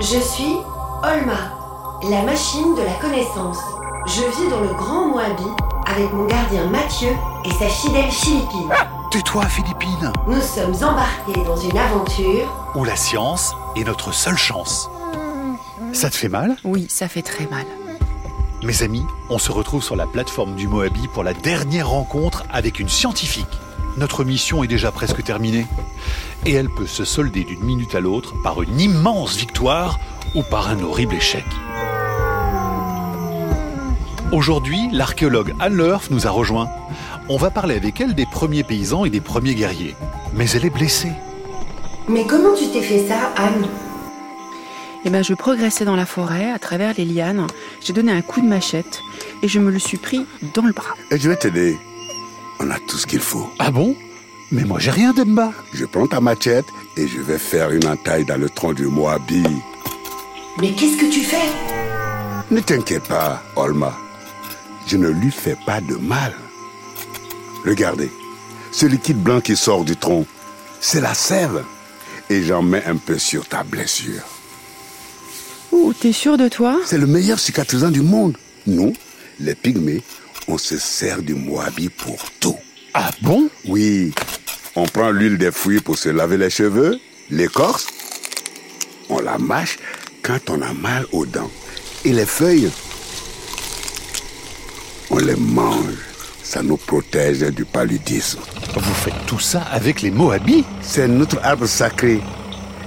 Je suis Olma, la machine de la connaissance. Je vis dans le Grand Moabi avec mon gardien Mathieu et sa fidèle Philippine. Tais-toi, Philippine Nous sommes embarqués dans une aventure Où la science est notre seule chance. Ça te fait mal? Oui, ça fait très mal. Mes amis, on se retrouve sur la plateforme du Moabi pour la dernière rencontre avec une scientifique. Notre mission est déjà presque terminée. Et elle peut se solder d'une minute à l'autre par une immense victoire ou par un horrible échec. Aujourd'hui, l'archéologue Anne Lerf nous a rejoints. On va parler avec elle des premiers paysans et des premiers guerriers. Mais elle est blessée. Mais comment tu t'es fait ça, Anne? Eh ben, je progressais dans la forêt à travers les lianes. J'ai donné un coup de machette et je me le suis pris dans le bras. Et je vais t'aider. On a tout ce qu'il faut. Ah bon? Mais moi j'ai rien, Demba. Je prends ta machette et je vais faire une entaille dans le tronc du Moabi. Mais qu'est-ce que tu fais? Ne t'inquiète pas, Olma. Je ne lui fais pas de mal. Regardez, ce liquide blanc qui sort du tronc, c'est la sève. Et j'en mets un peu sur ta blessure. Ouh, t'es sûr de toi? C'est le meilleur cicatrisant du monde. Nous, les pygmées, on se sert du Moabi pour tout. Ah bon? Oui, on prend l'huile des fruits pour se laver les cheveux, l'écorce, on la mâche quand on a mal aux dents. Et les feuilles, on les mange. Ça nous protège du paludisme. Vous faites tout ça avec les Moabis C'est notre arbre sacré.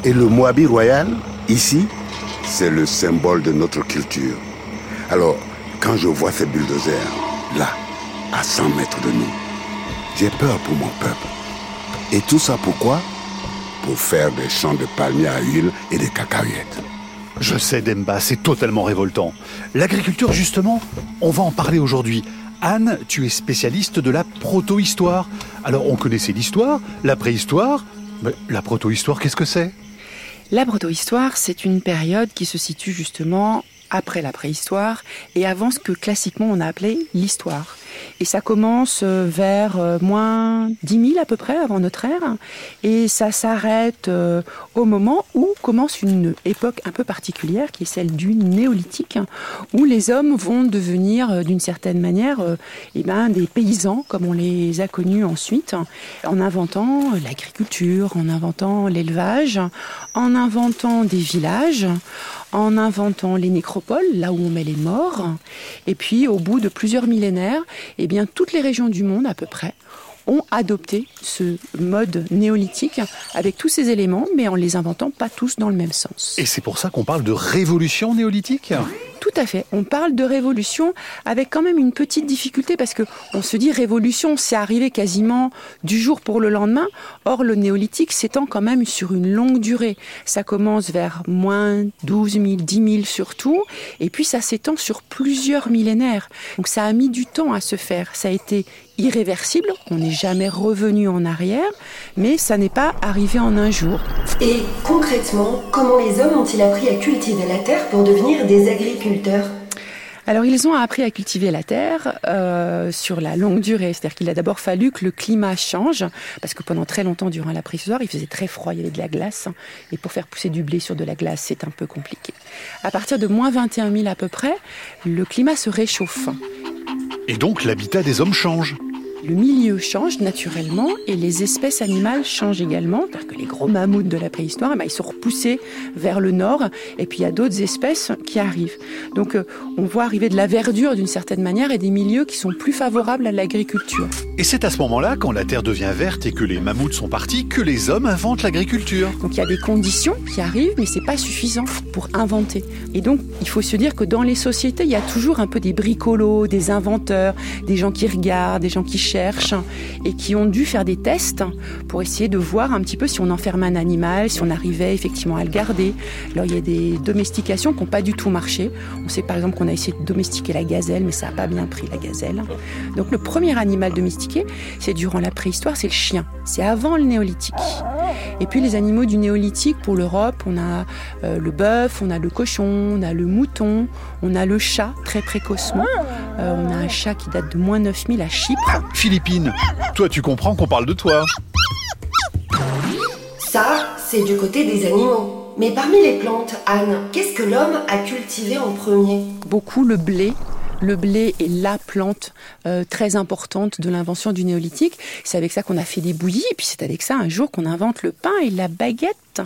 Et le Moabi royal, ici, c'est le symbole de notre culture. Alors, quand je vois ces bulldozers, là, à 100 mètres de nous, j'ai peur pour mon peuple. Et tout ça pourquoi? Pour faire des champs de palmiers à huile et des cacahuètes. Je sais, Demba, c'est totalement révoltant. L'agriculture, justement, on va en parler aujourd'hui. Anne, tu es spécialiste de la proto-histoire. Alors, on connaissait l'histoire, la préhistoire. Mais la proto-histoire, qu'est-ce que c'est? La protohistoire, c'est une période qui se situe justement après la préhistoire et avant ce que classiquement on a appelé l'histoire. Et ça commence euh, vers euh, moins 10 000 à peu près avant notre ère et ça s'arrête euh, au moment où commence une époque un peu particulière qui est celle du néolithique où les hommes vont devenir d'une certaine manière eh ben, des paysans comme on les a connus ensuite en inventant l'agriculture, en inventant l'élevage, en inventant des villages, en inventant les nécropoles, là où on met les morts. Et puis, au bout de plusieurs millénaires, eh bien, toutes les régions du monde, à peu près, ont adopté ce mode néolithique avec tous ces éléments, mais en les inventant pas tous dans le même sens. Et c'est pour ça qu'on parle de révolution néolithique Tout à fait. On parle de révolution avec quand même une petite difficulté parce que on se dit révolution, c'est arrivé quasiment du jour pour le lendemain. Or, le néolithique s'étend quand même sur une longue durée. Ça commence vers moins 12 000, 10 000 surtout, et puis ça s'étend sur plusieurs millénaires. Donc ça a mis du temps à se faire. Ça a été irréversible, on n'est jamais revenu en arrière, mais ça n'est pas arrivé en un jour. Et concrètement, comment les hommes ont-ils appris à cultiver la terre pour devenir des agriculteurs? Alors ils ont appris à cultiver la terre euh, sur la longue durée, c'est-à-dire qu'il a d'abord fallu que le climat change, parce que pendant très longtemps durant la préhistoire, il faisait très froid, il y avait de la glace, et pour faire pousser du blé sur de la glace, c'est un peu compliqué. À partir de moins 21 000 à peu près, le climat se réchauffe. Et donc l'habitat des hommes change le milieu change naturellement et les espèces animales changent également. Parce que les gros mammouths de la préhistoire, eh ben, ils sont repoussés vers le nord et puis il y a d'autres espèces qui arrivent. Donc euh, on voit arriver de la verdure d'une certaine manière et des milieux qui sont plus favorables à l'agriculture. Et c'est à ce moment-là, quand la terre devient verte et que les mammouths sont partis, que les hommes inventent l'agriculture. Donc il y a des conditions qui arrivent, mais c'est pas suffisant pour inventer. Et donc il faut se dire que dans les sociétés, il y a toujours un peu des bricolos, des inventeurs, des gens qui regardent, des gens qui et qui ont dû faire des tests pour essayer de voir un petit peu si on enfermait un animal, si on arrivait effectivement à le garder. Alors il y a des domestications qui n'ont pas du tout marché. On sait par exemple qu'on a essayé de domestiquer la gazelle, mais ça n'a pas bien pris la gazelle. Donc le premier animal domestiqué, c'est durant la préhistoire, c'est le chien. C'est avant le néolithique. Et puis les animaux du néolithique, pour l'Europe, on a euh, le bœuf, on a le cochon, on a le mouton, on a le chat très précocement. Euh, on a un chat qui date de moins 9000 à Chypre. Philippine, toi tu comprends qu'on parle de toi. Ça, c'est du côté des animaux. Mais parmi les plantes, Anne, qu'est-ce que l'homme a cultivé en premier? Beaucoup le blé, le blé est la plante euh, très importante de l'invention du néolithique. C'est avec ça qu'on a fait des bouillies, et puis c'est avec ça un jour qu'on invente le pain et la baguette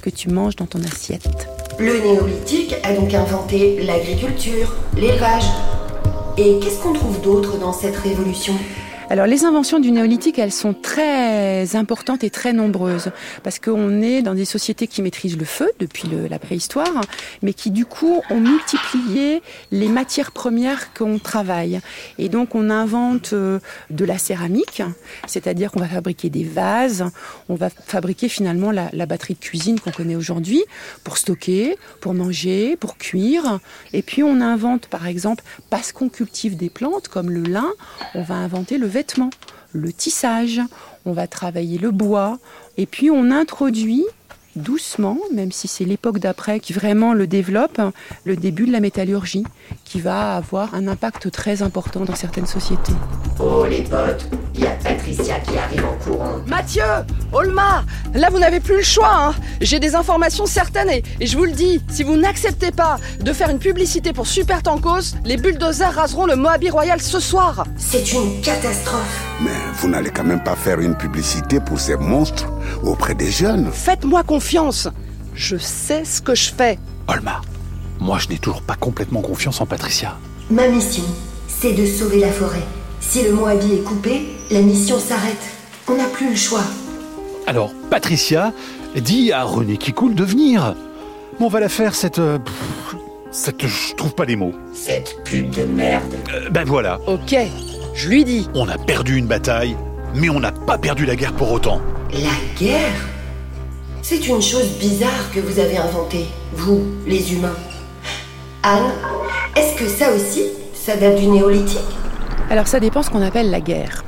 que tu manges dans ton assiette. Le néolithique a donc inventé l'agriculture, l'élevage. Et qu'est-ce qu'on trouve d'autre dans cette révolution? Alors les inventions du néolithique, elles sont très importantes et très nombreuses parce qu'on est dans des sociétés qui maîtrisent le feu depuis la préhistoire, mais qui du coup ont multiplié les matières premières qu'on travaille. Et donc on invente euh, de la céramique, c'est-à-dire qu'on va fabriquer des vases, on va fabriquer finalement la, la batterie de cuisine qu'on connaît aujourd'hui pour stocker, pour manger, pour cuire. Et puis on invente par exemple, parce qu'on cultive des plantes comme le lin, on va inventer le le tissage, on va travailler le bois, et puis on introduit doucement, même si c'est l'époque d'après qui vraiment le développe, le début de la métallurgie, qui va avoir un impact très important dans certaines sociétés. Oh il y a Patricia qui arrive en courant. Mathieu Olma Là vous n'avez plus le choix, hein. J'ai des informations certaines et, je vous le dis, si vous n'acceptez pas de faire une publicité pour Super Tankos, les bulldozers raseront le Moabi Royal ce soir C'est une catastrophe Mais vous n'allez quand même pas faire une publicité pour ces monstres auprès des jeunes Faites-moi confiance Je sais ce que je fais Olma, moi je n'ai toujours pas complètement confiance en Patricia. Ma mission, c'est de sauver la forêt. Si le Moabi est coupé, la mission s'arrête. On n'a plus le choix. Alors, Patricia dit à René Kikoul de venir. on va la faire cette. Euh, cette. Je trouve pas les mots. Cette pute de merde. Euh, ben voilà. Ok, je lui dis. On a perdu une bataille, mais on n'a pas perdu la guerre pour autant. La guerre? C'est une chose bizarre que vous avez inventée, vous, les humains. Anne, est-ce que ça aussi, ça date du néolithique? Alors ça dépend ce qu'on appelle la guerre.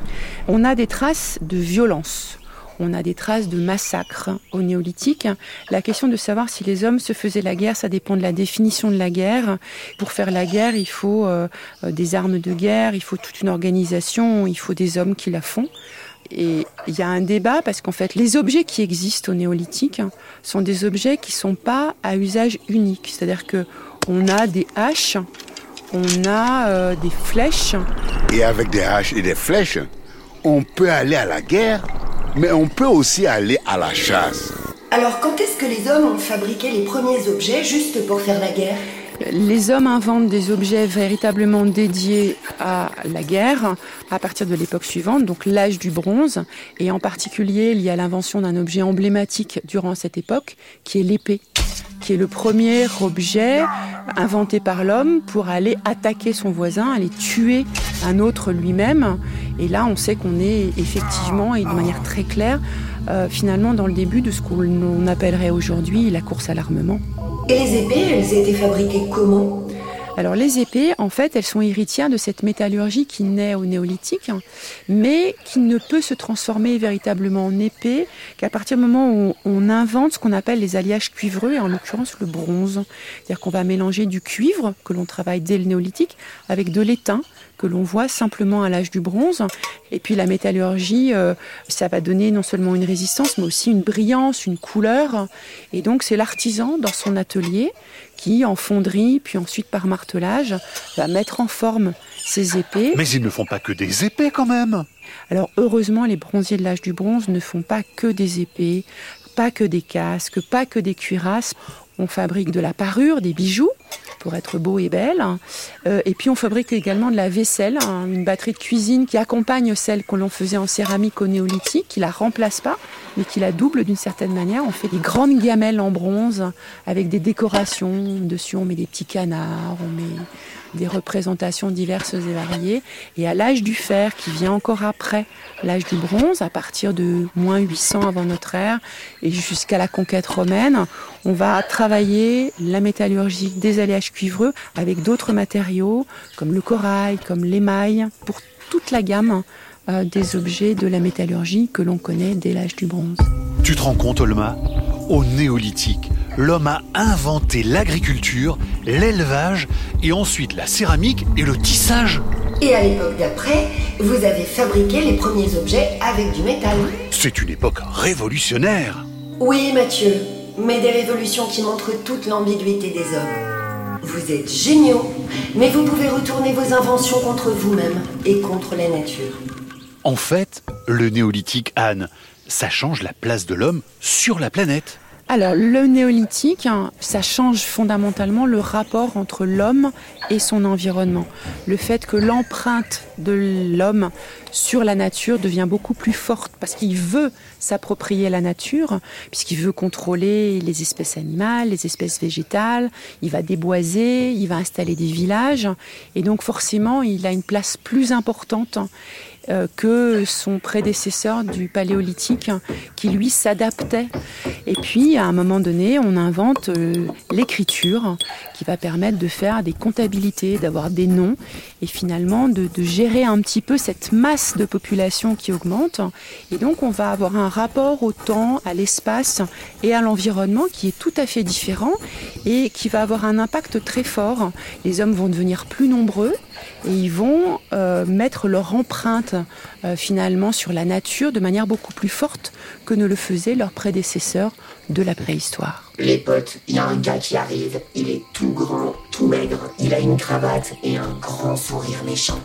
On a des traces de violence. On a des traces de massacres au néolithique. La question de savoir si les hommes se faisaient la guerre, ça dépend de la définition de la guerre. Pour faire la guerre, il faut euh, des armes de guerre, il faut toute une organisation, il faut des hommes qui la font. Et il y a un débat parce qu'en fait, les objets qui existent au néolithique sont des objets qui sont pas à usage unique. C'est-à-dire que on a des haches on a euh, des flèches. Et avec des haches et des flèches, on peut aller à la guerre, mais on peut aussi aller à la chasse. Alors quand est-ce que les hommes ont fabriqué les premiers objets juste pour faire la guerre? Les hommes inventent des objets véritablement dédiés à la guerre à partir de l'époque suivante, donc l'âge du bronze. Et en particulier, il y a l'invention d'un objet emblématique durant cette époque, qui est l'épée qui est le premier objet inventé par l'homme pour aller attaquer son voisin, aller tuer un autre lui-même. Et là, on sait qu'on est effectivement et de manière très claire, euh, finalement, dans le début de ce qu'on appellerait aujourd'hui la course à l'armement. Et les épées, elles étaient fabriquées comment? Alors les épées, en fait, elles sont héritières de cette métallurgie qui naît au néolithique, mais qui ne peut se transformer véritablement en épée qu'à partir du moment où on invente ce qu'on appelle les alliages cuivreux, et en l'occurrence le bronze. C'est-à-dire qu'on va mélanger du cuivre, que l'on travaille dès le néolithique, avec de l'étain, que l'on voit simplement à l'âge du bronze. Et puis la métallurgie, euh, ça va donner non seulement une résistance, mais aussi une brillance, une couleur. Et donc c'est l'artisan dans son atelier qui, en fonderie, puis ensuite par martelage, va mettre en forme ces épées. Mais ils ne font pas que des épées quand même Alors heureusement, les bronziers de l'âge du bronze ne font pas que des épées, pas que des casques, pas que des cuirasses. On fabrique de la parure, des bijoux, pour être beau et belle. Euh, et puis on fabrique également de la vaisselle, hein, une batterie de cuisine qui accompagne celle que l'on faisait en céramique au néolithique, qui la remplace pas, mais qui la double d'une certaine manière. On fait des grandes gamelles en bronze avec des décorations. Dessus on met des petits canards, on met des représentations diverses et variées. Et à l'âge du fer, qui vient encore après l'âge du bronze, à partir de moins 800 avant notre ère, et jusqu'à la conquête romaine, on va travailler la métallurgie des alliages cuivreux avec d'autres matériaux, comme le corail, comme l'émail, pour toute la gamme euh, des objets de la métallurgie que l'on connaît dès l'âge du bronze. Tu te rends compte, Olma? Au néolithique, l'homme a inventé l'agriculture, l'élevage et ensuite la céramique et le tissage. Et à l'époque d'après, vous avez fabriqué les premiers objets avec du métal. C'est une époque révolutionnaire. Oui, Mathieu. mais des révolutions qui montrent toute l'ambiguïté des hommes. Vous êtes géniaux, mais vous pouvez retourner vos inventions contre vous-même et contre la nature. En fait, le néolithique, Anne, ça change la place de l'homme sur la planète. Alors, le néolithique, hein, ça change fondamentalement le rapport entre l'homme et son environnement. Le fait que l'empreinte de l'homme sur la nature devient beaucoup plus forte parce qu'il veut s'approprier la nature, puisqu'il veut contrôler les espèces animales, les espèces végétales, il va déboiser, il va installer des villages, et donc forcément, il a une place plus importante que son prédécesseur du paléolithique qui lui s'adaptait. Et puis à un moment donné, on invente euh, l'écriture qui va permettre de faire des comptabilités, d'avoir des noms et finalement de, gérer un petit peu cette masse de population qui augmente. Et donc on va avoir un rapport au temps, à l'espace et à l'environnement qui est tout à fait différent et qui va avoir un impact très fort. Les hommes vont devenir plus nombreux et ils vont euh, mettre leur empreinte euh, finalement sur la nature de manière beaucoup plus forte que ne le faisaient leurs prédécesseurs de la préhistoire. Les potes, il y a un gars qui arrive, il est tout grand, tout maigre, il a une cravate et un grand sourire méchant.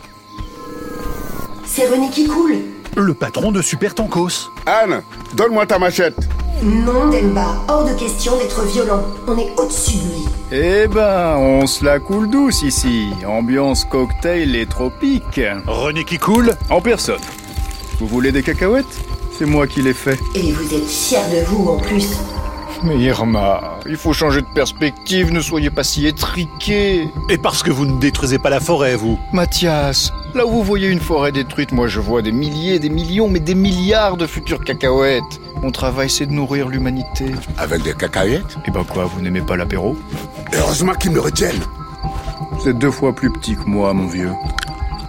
C'est René qui coule Le patron de Super Tankos. Anne, donne-moi ta machette. Non, Demba, hors de question d'être violent. On est au-dessus de lui. Eh ben, on se la coule douce ici. Ambiance cocktail et tropique. René qui coule En personne. Vous voulez des cacahuètes? C'est moi qui les fais. Et vous êtes fier de vous en plus. Mais Irma, il faut changer de perspective, ne soyez pas si étriqué. Et parce que vous ne détruisez pas la forêt, vous Mathias, là où vous voyez une forêt détruite, moi je vois des milliers, des millions, mais des milliards de futures cacahuètes. Mon travail, c'est de nourrir l'humanité. Avec des cacahuètes? Et ben quoi, vous n'aimez pas l'apéro? Heureusement qu'ils me retiennent. Vous êtes deux fois plus petit que moi, mon vieux.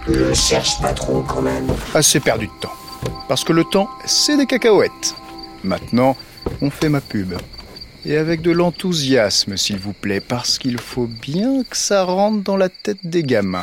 Ne cherche pas trop quand même. Assez perdu de temps. Parce que le temps, c'est des cacahuètes. Maintenant, on fait ma pub. Et avec de l'enthousiasme, s'il vous plaît, parce qu'il faut bien que ça rentre dans la tête des gamins.